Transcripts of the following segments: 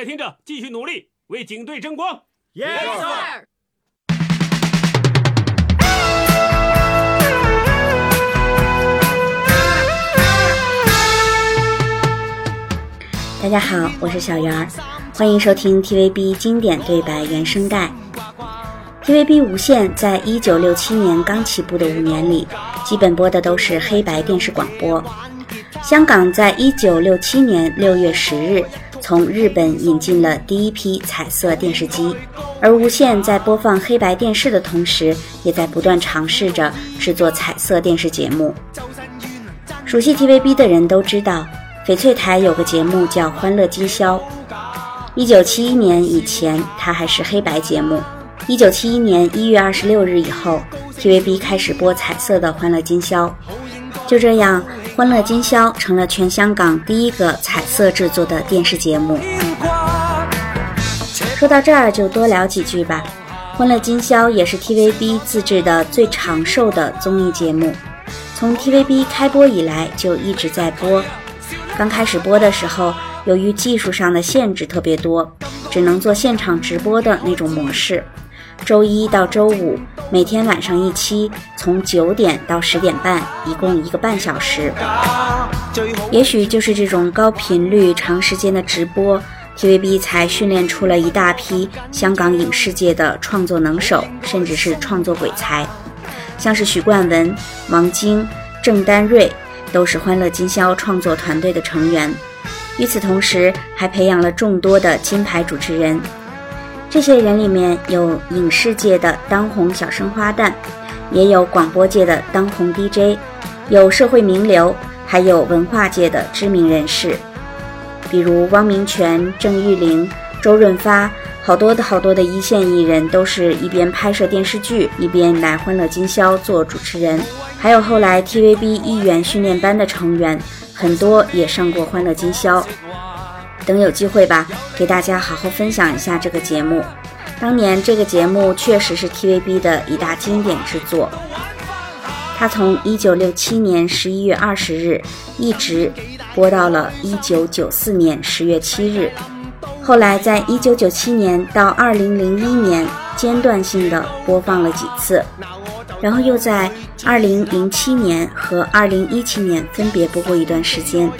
家听着，继续努力，为警队争光。Yes sir。大家好，我是小圆儿，欢迎收听 TVB 经典对白原声带。TVB 无线在一九六七年刚起步的五年里，基本播的都是黑白电视广播。香港在一九六七年六月十日从日本引进了第一批彩色电视机，而无线在播放黑白电视的同时，也在不断尝试着制作彩色电视节目。熟悉 TVB 的人都知道。翡翠台有个节目叫《欢乐今宵》，一九七一年以前，它还是黑白节目。一九七一年一月二十六日以后，TVB 开始播彩色的《欢乐今宵》。就这样，《欢乐今宵》成了全香港第一个彩色制作的电视节目。说到这儿，就多聊几句吧。《欢乐今宵》也是 TVB 自制的最长寿的综艺节目，从 TVB 开播以来就一直在播。刚开始播的时候，由于技术上的限制特别多，只能做现场直播的那种模式。周一到周五每天晚上一期，从九点到十点半，一共一个半小时。也许就是这种高频率、长时间的直播，TVB 才训练出了一大批香港影视界的创作能手，甚至是创作鬼才，像是许冠文、王晶、郑丹瑞。都是《欢乐今宵》创作团队的成员，与此同时，还培养了众多的金牌主持人。这些人里面有影视界的当红小生花旦，也有广播界的当红 DJ，有社会名流，还有文化界的知名人士，比如汪明荃、郑裕玲、周润发。好多的好多的一线艺人都是一边拍摄电视剧，一边来《欢乐今宵》做主持人。还有后来 TVB 艺员训练班的成员，很多也上过《欢乐今宵》。等有机会吧，给大家好好分享一下这个节目。当年这个节目确实是 TVB 的一大经典之作。它从1967年11月20日一直播到了1994年10月7日。后来，在一九九七年到二零零一年间断性的播放了几次，然后又在二零零七年和二零一七年分别播过一段时间。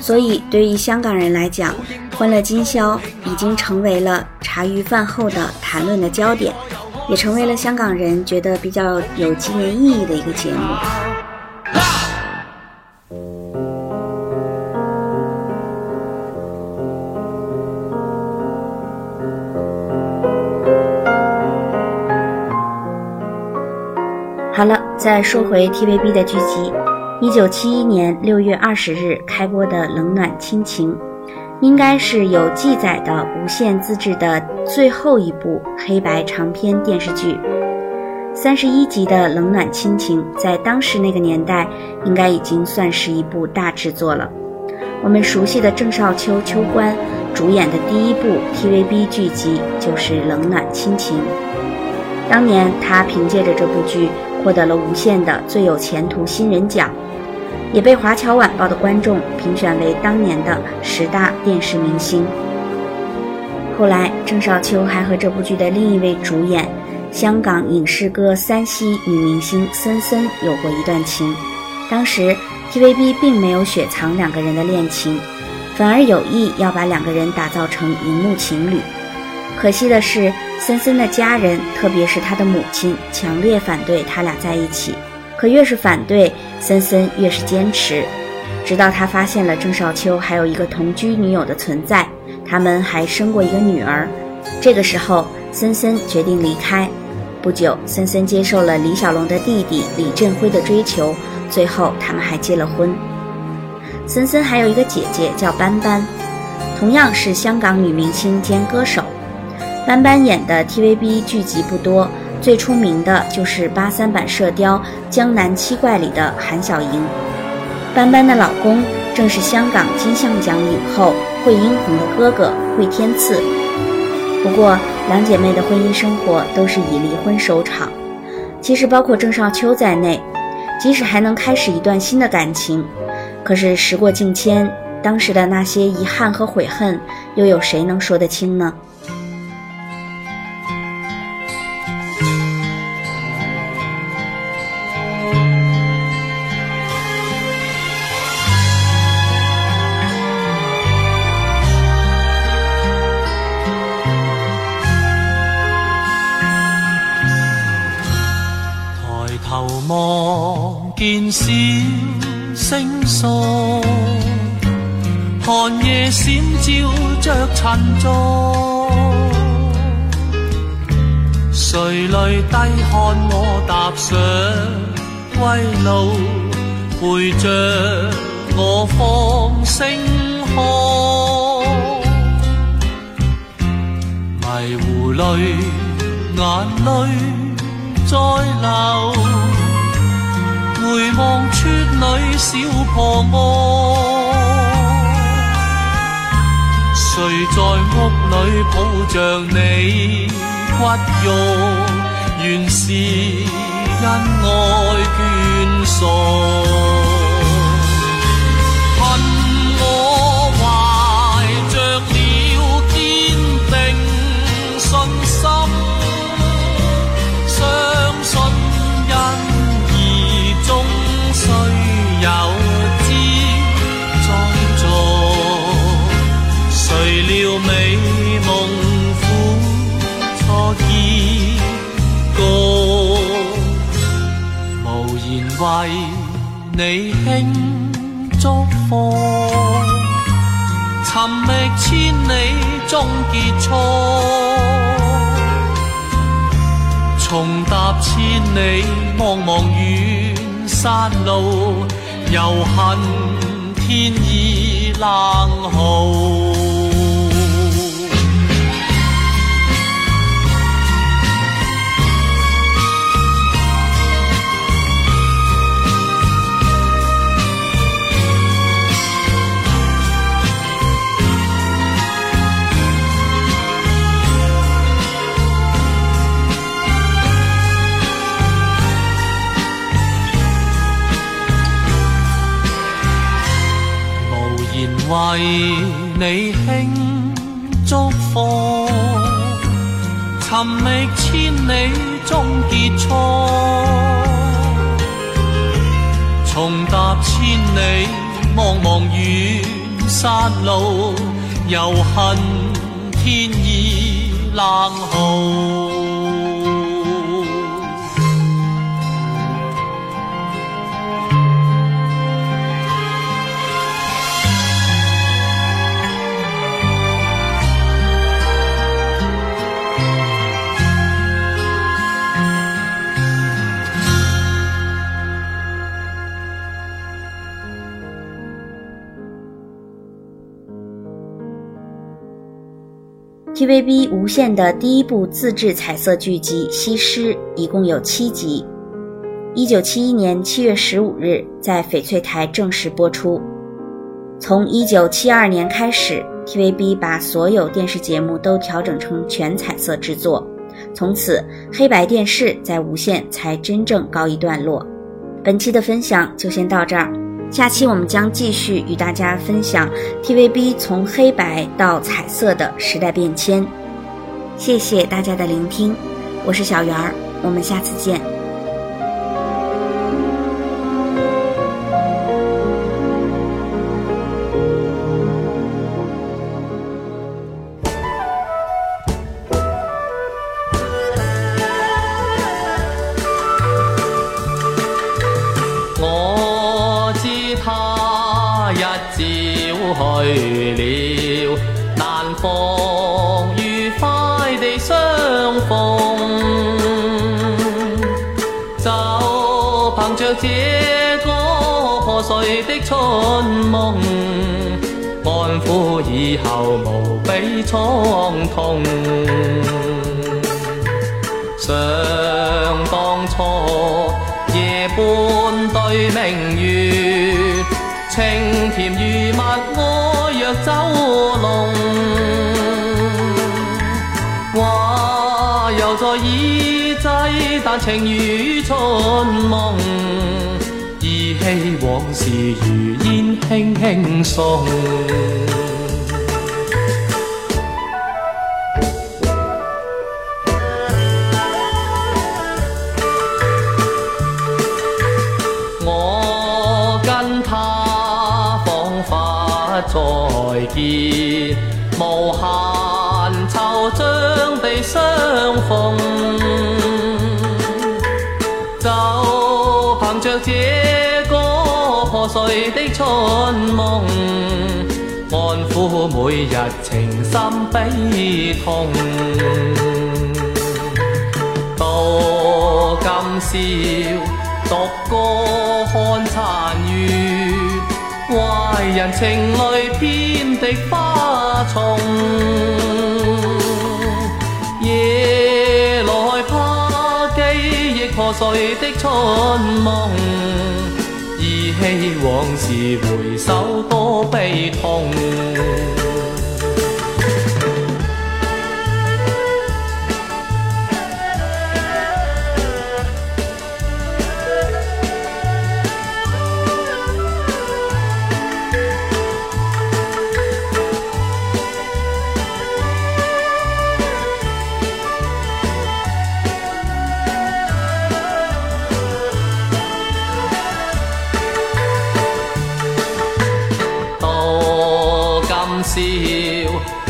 所以，对于香港人来讲，《欢乐今宵》已经成为了茶余饭后的谈论的焦点，也成为了香港人觉得比较有纪念意义的一个节目。好了，再说回 TVB 的剧集，一九七一年六月二十日开播的《冷暖亲情》，应该是有记载的无线自制的最后一部黑白长篇电视剧。三十一集的《冷暖亲情》在当时那个年代，应该已经算是一部大制作了。我们熟悉的郑少秋秋官主演的第一部 TVB 剧集就是《冷暖亲情》，当年他凭借着这部剧。获得了无线的最有前途新人奖，也被《华侨晚报》的观众评选为当年的十大电视明星。后来，郑少秋还和这部剧的另一位主演，香港影视歌三栖女明星森森有过一段情。当时，TVB 并没有雪藏两个人的恋情，反而有意要把两个人打造成荧幕情侣。可惜的是，森森的家人，特别是他的母亲，强烈反对他俩在一起。可越是反对，森森越是坚持，直到他发现了郑少秋还有一个同居女友的存在，他们还生过一个女儿。这个时候，森森决定离开。不久，森森接受了李小龙的弟弟李振辉的追求，最后他们还结了婚。森森还有一个姐姐叫斑斑，同样是香港女明星兼歌手。斑斑演的 TVB 剧集不多，最出名的就是八三版《射雕》《江南七怪》里的韩小莹。班班的老公正是香港金像奖影后惠英红的哥哥惠天赐。不过，两姐妹的婚姻生活都是以离婚收场。其实，包括郑少秋在内，即使还能开始一段新的感情，可是时过境迁，当时的那些遗憾和悔恨，又有谁能说得清呢？闪照着尘雾，谁泪低看我踏上归路，陪着我放星空，迷糊里眼泪在流。回望村里小婆婆，谁在屋里抱着你骨肉？原是恩爱眷属。你庆祝福，寻觅千里终结束，重踏千里茫茫远山路，犹恨天意冷酷。为你庆祝福，寻觅千里终结束，重踏千里茫茫远山路，又恨天意冷酷。TVB 无线的第一部自制彩色剧集《西施》一共有七集，一九七一年七月十五日在翡翠台正式播出。从一九七二年开始，TVB 把所有电视节目都调整成全彩色制作，从此黑白电视在无线才真正告一段落。本期的分享就先到这儿。下期我们将继续与大家分享 TVB 从黑白到彩色的时代变迁。谢谢大家的聆听，我是小圆儿，我们下次见。一朝去了，难逢愉快地相逢。就凭着这个破碎的春梦，安抚以后无比苍痛。想当初夜半对明月，情甜如蜜，爱若走龙。话犹在耳仔，但情如春梦，依稀往事如烟轻轻送。无限惆怅被相逢。就凭着这个破碎的春梦，安抚每日情深悲痛。到今宵。独个看残月，怀人情泪遍地花丛。夜来怕记忆破碎的春梦，依稀往事回首多悲痛。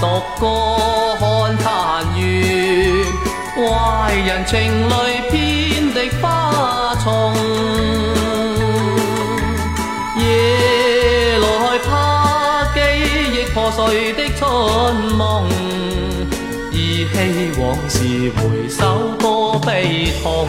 独个看残月，怀人情泪遍地花丛。夜来怕记忆破碎的春梦，依稀往事回首多悲痛。